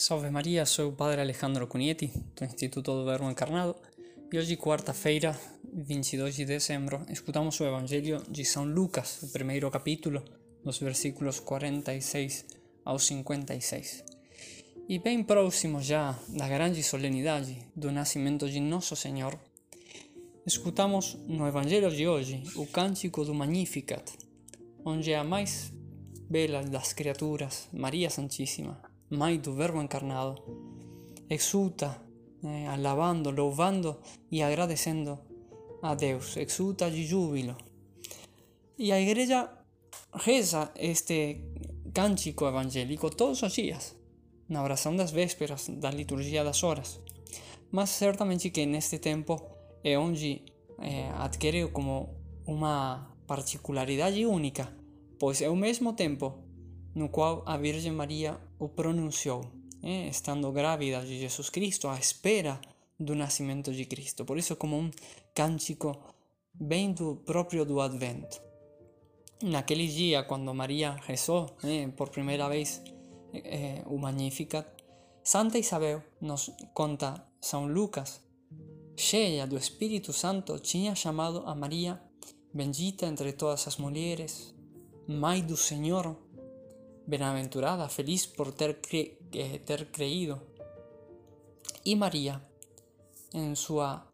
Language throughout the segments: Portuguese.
Salve Maria, sou o Padre Alejandro Cunieti, do Instituto do Verbo Encarnado, e hoje, quarta-feira, 22 de dezembro, escutamos o Evangelho de São Lucas, o primeiro capítulo, dos versículos 46 ao 56. E bem próximo já da grande solenidade do nascimento de Nosso Senhor, escutamos no Evangelho de hoje o cântico do Magnificat, onde a mais bela das criaturas, Maria Santíssima, Mãe do Verbo encarnado, exulta, eh, alabando, louvando e agradecendo a Deus, exulta de júbilo. E a igreja reza este cântico evangélico todos os dias, na oração das vésperas, da liturgia das horas. Mas certamente que neste tempo é onde eh, adquire como uma particularidade única, pois é o mesmo tempo no qual a Virgem Maria o pronunciou, eh, estando grávida de Jesus Cristo, à espera do nascimento de Cristo. Por isso, como um cântico bem do próprio do Advento. Naquele dia, quando Maria rezou eh, por primeira vez eh, o Magnificat, Santa Isabel nos conta São Lucas, cheia do Espírito Santo, tinha chamado a Maria, bendita entre todas as mulheres, Mãe do Senhor, bienaventurada, feliz por ter, cre eh, ter creído. E Maria, em sua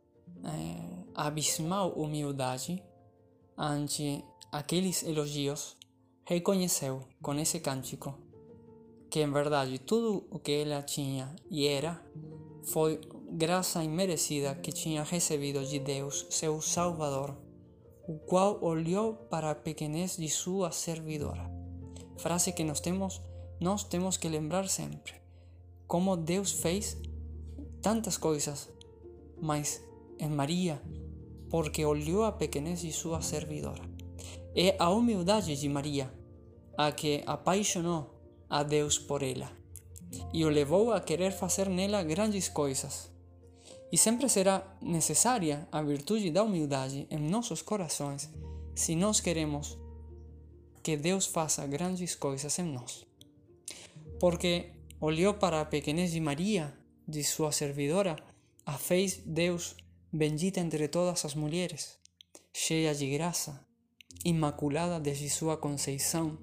eh, abismal humildade ante aqueles elogios, reconheceu com esse cântico que em verdade tudo o que ela tinha e era foi graça imerecida que tinha recebido de Deus, seu Salvador, o qual olhou para a pequenez de sua servidora frase que nós temos, nós temos que lembrar sempre. Como Deus fez tantas coisas, mas em Maria, porque olhou a pequenez de sua servidora. É a humildade de Maria a que apaixonou a Deus por ela e o levou a querer fazer nela grandes coisas. E sempre será necessária a virtude da humildade em nossos corações se nós queremos que Deus faça grandes coisas em nós. Porque olhou para a pequenez de Maria, de sua servidora, a fez Deus bendita entre todas as mulheres, cheia de graça, imaculada desde sua conceição.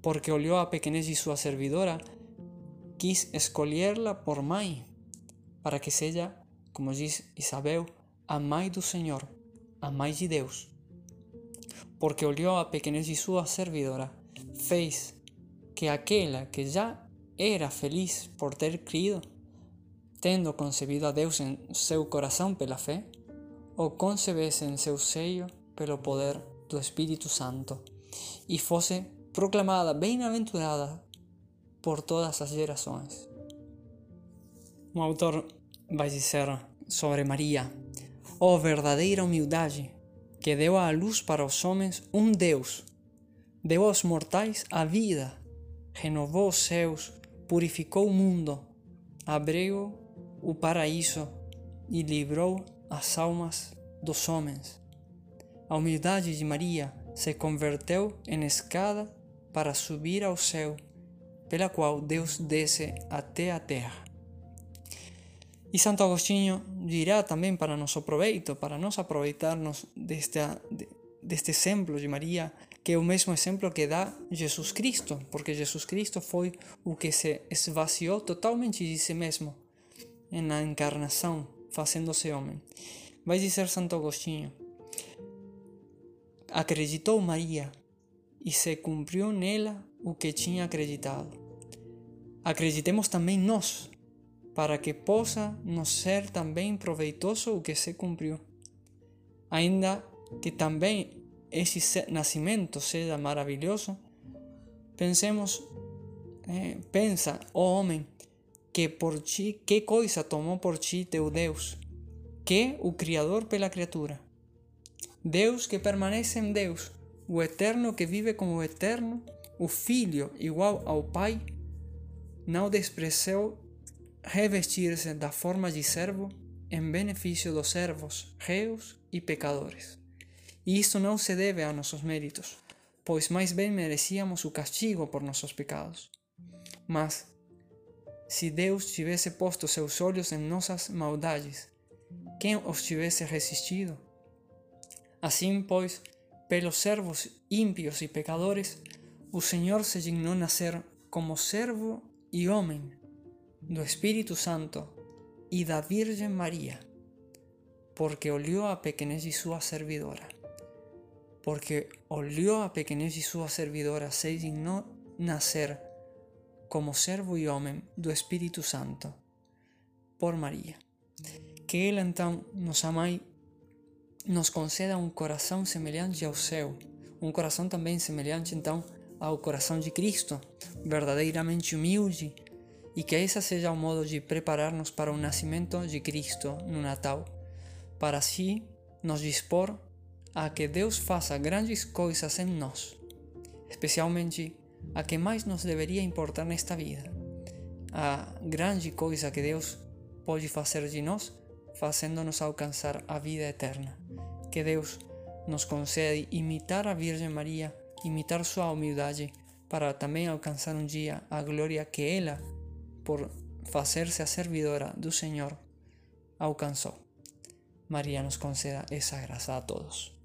Porque olhou a pequenez de sua servidora, quis escolherla por mãe, para que seja, como diz Isabel, a mãe do Senhor, a mãe de Deus porque olhou a pequenez de sua servidora, fez que aquela que já era feliz por ter crido, tendo concebido a Deus em seu coração pela fé, o concebesse em seu seio pelo poder do Espírito Santo, e fosse proclamada bem-aventurada por todas as gerações. Um autor vai dizer sobre Maria: Oh, verdadeira humildade! Que deu à luz para os homens um Deus, deu aos mortais a vida, renovou os céus, purificou o mundo, abriu o paraíso e livrou as almas dos homens. A humildade de Maria se converteu em escada para subir ao céu, pela qual Deus desce até a terra. E Santo Agostinho dirá também para nosso proveito, para nós aproveitarnos deste, deste exemplo de Maria, que é o mesmo exemplo que dá Jesus Cristo, porque Jesus Cristo foi o que se esvaziou totalmente de si mesmo na encarnação, fazendo-se homem. Vai dizer Santo Agostinho: acreditou Maria e se cumpriu nela o que tinha acreditado. Acreditemos também nós para que possa nos ser também proveitoso o que se cumpriu. Ainda que também esse nascimento seja maravilhoso, pensemos, eh, pensa, ó oh homem, que por ti, que coisa tomou por ti teu Deus, que o Criador pela criatura. Deus que permanece em Deus, o Eterno que vive como o Eterno, o Filho igual ao Pai, não desprezou revestir-se da forma de servo em benefício dos servos, reus e pecadores. E isto não se deve a nossos méritos, pois mais bem merecíamos o castigo por nossos pecados. Mas se Deus tivesse posto seus olhos em nossas maldades, quem os tivesse resistido? Assim, pois, pelos servos ímpios e pecadores, o Senhor se dignou nascer como servo e homem do Espírito Santo e da Virgem Maria, porque olhou a pequenez de sua servidora. Porque olhou a pequenez de sua servidora, se dignou nascer como servo e homem do Espírito Santo, por Maria. Que Ele então, nos amai, nos conceda um coração semelhante ao seu, um coração também semelhante então ao coração de Cristo, verdadeiramente humilde, e que esse seja o modo de preparar-nos para o nascimento de Cristo no Natal, para assim nos dispor a que Deus faça grandes coisas em nós, especialmente a que mais nos deveria importar nesta vida. A grande coisa que Deus pode fazer de nós, fazendo-nos alcançar a vida eterna. Que Deus nos concede imitar a Virgem Maria, imitar sua humildade, para também alcançar um dia a glória que ela, por fazer-se a servidora do Senhor, alcançou. Maria nos conceda essa graça a todos.